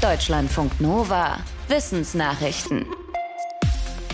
Deutschlandfunk Nova. Wissensnachrichten.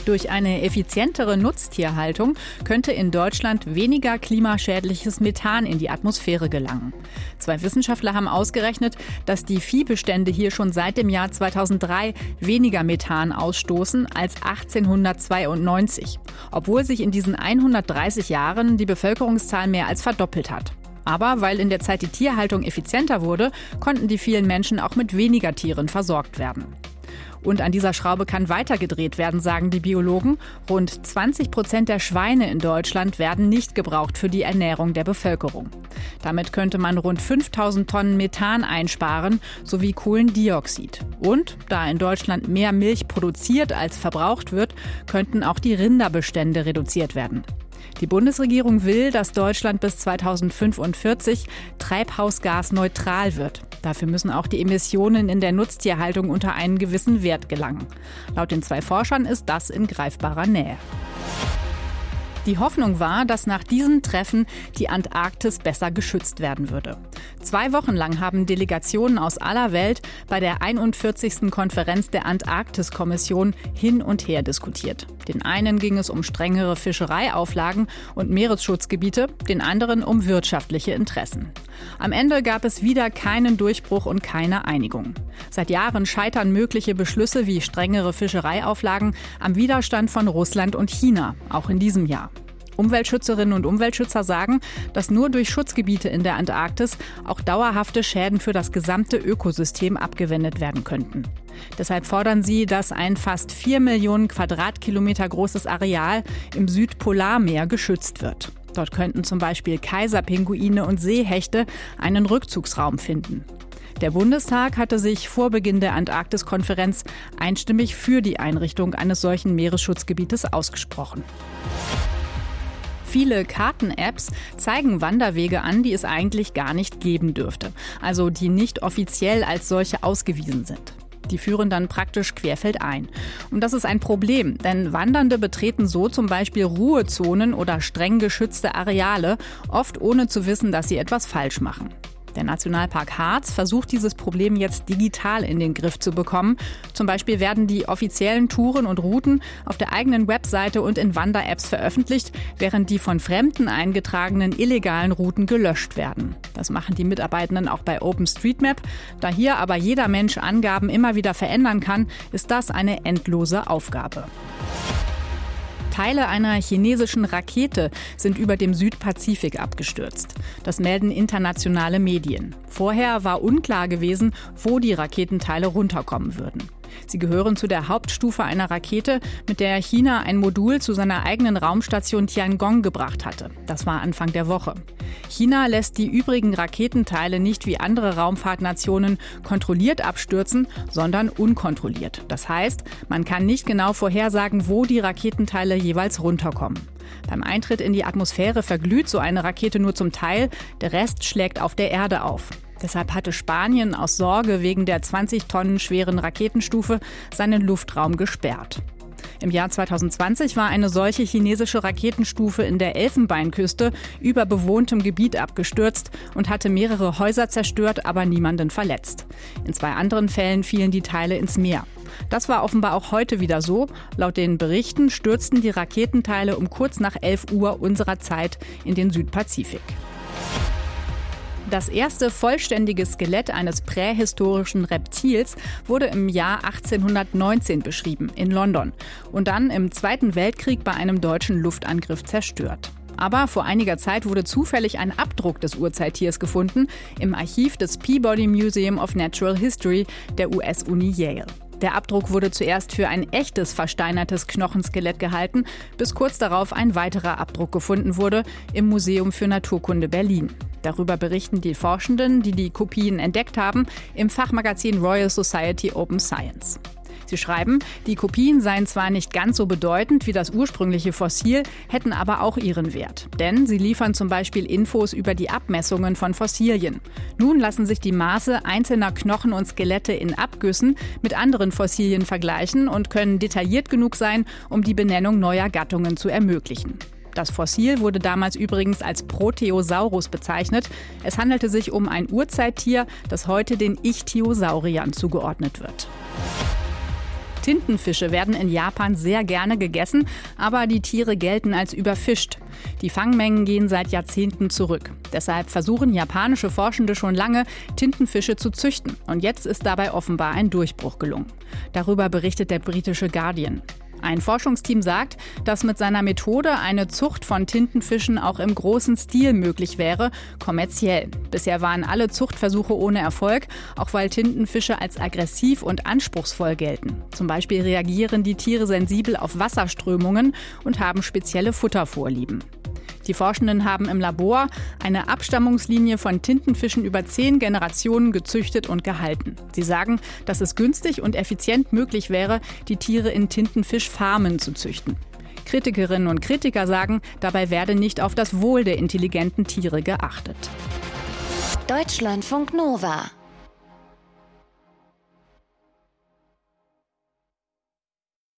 Durch eine effizientere Nutztierhaltung könnte in Deutschland weniger klimaschädliches Methan in die Atmosphäre gelangen. Zwei Wissenschaftler haben ausgerechnet, dass die Viehbestände hier schon seit dem Jahr 2003 weniger Methan ausstoßen als 1892, obwohl sich in diesen 130 Jahren die Bevölkerungszahl mehr als verdoppelt hat. Aber weil in der Zeit die Tierhaltung effizienter wurde, konnten die vielen Menschen auch mit weniger Tieren versorgt werden. Und an dieser Schraube kann weitergedreht werden, sagen die Biologen. Rund 20 Prozent der Schweine in Deutschland werden nicht gebraucht für die Ernährung der Bevölkerung. Damit könnte man rund 5000 Tonnen Methan einsparen sowie Kohlendioxid. Und da in Deutschland mehr Milch produziert als verbraucht wird, könnten auch die Rinderbestände reduziert werden. Die Bundesregierung will, dass Deutschland bis 2045 treibhausgasneutral wird. Dafür müssen auch die Emissionen in der Nutztierhaltung unter einen gewissen Wert gelangen. Laut den zwei Forschern ist das in greifbarer Nähe. Die Hoffnung war, dass nach diesem Treffen die Antarktis besser geschützt werden würde. Zwei Wochen lang haben Delegationen aus aller Welt bei der 41. Konferenz der Antarktis-Kommission hin und her diskutiert. Den einen ging es um strengere Fischereiauflagen und Meeresschutzgebiete, den anderen um wirtschaftliche Interessen. Am Ende gab es wieder keinen Durchbruch und keine Einigung. Seit Jahren scheitern mögliche Beschlüsse wie strengere Fischereiauflagen am Widerstand von Russland und China, auch in diesem Jahr. Umweltschützerinnen und Umweltschützer sagen, dass nur durch Schutzgebiete in der Antarktis auch dauerhafte Schäden für das gesamte Ökosystem abgewendet werden könnten. Deshalb fordern sie, dass ein fast vier Millionen Quadratkilometer großes Areal im Südpolarmeer geschützt wird. Dort könnten zum Beispiel Kaiserpinguine und Seehechte einen Rückzugsraum finden. Der Bundestag hatte sich vor Beginn der Antarktiskonferenz einstimmig für die Einrichtung eines solchen Meeresschutzgebietes ausgesprochen. Viele Karten-Apps zeigen Wanderwege an, die es eigentlich gar nicht geben dürfte, also die nicht offiziell als solche ausgewiesen sind. Die führen dann praktisch querfeldein. Und das ist ein Problem, denn Wandernde betreten so zum Beispiel Ruhezonen oder streng geschützte Areale, oft ohne zu wissen, dass sie etwas falsch machen. Der Nationalpark Harz versucht dieses Problem jetzt digital in den Griff zu bekommen. Zum Beispiel werden die offiziellen Touren und Routen auf der eigenen Webseite und in Wander-Apps veröffentlicht, während die von Fremden eingetragenen illegalen Routen gelöscht werden. Das machen die Mitarbeitenden auch bei OpenStreetMap. Da hier aber jeder Mensch Angaben immer wieder verändern kann, ist das eine endlose Aufgabe. Teile einer chinesischen Rakete sind über dem Südpazifik abgestürzt. Das melden internationale Medien. Vorher war unklar gewesen, wo die Raketenteile runterkommen würden. Sie gehören zu der Hauptstufe einer Rakete, mit der China ein Modul zu seiner eigenen Raumstation Tiangong gebracht hatte. Das war Anfang der Woche. China lässt die übrigen Raketenteile nicht wie andere Raumfahrtnationen kontrolliert abstürzen, sondern unkontrolliert. Das heißt, man kann nicht genau vorhersagen, wo die Raketenteile jeweils runterkommen. Beim Eintritt in die Atmosphäre verglüht so eine Rakete nur zum Teil, der Rest schlägt auf der Erde auf. Deshalb hatte Spanien aus Sorge wegen der 20 Tonnen schweren Raketenstufe seinen Luftraum gesperrt. Im Jahr 2020 war eine solche chinesische Raketenstufe in der Elfenbeinküste über bewohntem Gebiet abgestürzt und hatte mehrere Häuser zerstört, aber niemanden verletzt. In zwei anderen Fällen fielen die Teile ins Meer. Das war offenbar auch heute wieder so. Laut den Berichten stürzten die Raketenteile um kurz nach 11 Uhr unserer Zeit in den Südpazifik. Das erste vollständige Skelett eines prähistorischen Reptils wurde im Jahr 1819 beschrieben in London und dann im Zweiten Weltkrieg bei einem deutschen Luftangriff zerstört. Aber vor einiger Zeit wurde zufällig ein Abdruck des Urzeittiers gefunden im Archiv des Peabody Museum of Natural History der US-Uni Yale. Der Abdruck wurde zuerst für ein echtes versteinertes Knochenskelett gehalten, bis kurz darauf ein weiterer Abdruck gefunden wurde im Museum für Naturkunde Berlin. Darüber berichten die Forschenden, die die Kopien entdeckt haben, im Fachmagazin Royal Society Open Science. Sie schreiben, die Kopien seien zwar nicht ganz so bedeutend wie das ursprüngliche Fossil, hätten aber auch ihren Wert. Denn sie liefern zum Beispiel Infos über die Abmessungen von Fossilien. Nun lassen sich die Maße einzelner Knochen und Skelette in Abgüssen mit anderen Fossilien vergleichen und können detailliert genug sein, um die Benennung neuer Gattungen zu ermöglichen. Das Fossil wurde damals übrigens als Proteosaurus bezeichnet. Es handelte sich um ein Urzeittier, das heute den Ichthyosauriern zugeordnet wird. Tintenfische werden in Japan sehr gerne gegessen, aber die Tiere gelten als überfischt. Die Fangmengen gehen seit Jahrzehnten zurück. Deshalb versuchen japanische Forschende schon lange, Tintenfische zu züchten. Und jetzt ist dabei offenbar ein Durchbruch gelungen. Darüber berichtet der britische Guardian. Ein Forschungsteam sagt, dass mit seiner Methode eine Zucht von Tintenfischen auch im großen Stil möglich wäre, kommerziell. Bisher waren alle Zuchtversuche ohne Erfolg, auch weil Tintenfische als aggressiv und anspruchsvoll gelten. Zum Beispiel reagieren die Tiere sensibel auf Wasserströmungen und haben spezielle Futtervorlieben. Die Forschenden haben im Labor eine Abstammungslinie von Tintenfischen über zehn Generationen gezüchtet und gehalten. Sie sagen, dass es günstig und effizient möglich wäre, die Tiere in Tintenfischfarmen zu züchten. Kritikerinnen und Kritiker sagen, dabei werde nicht auf das Wohl der intelligenten Tiere geachtet. Deutschlandfunk Nova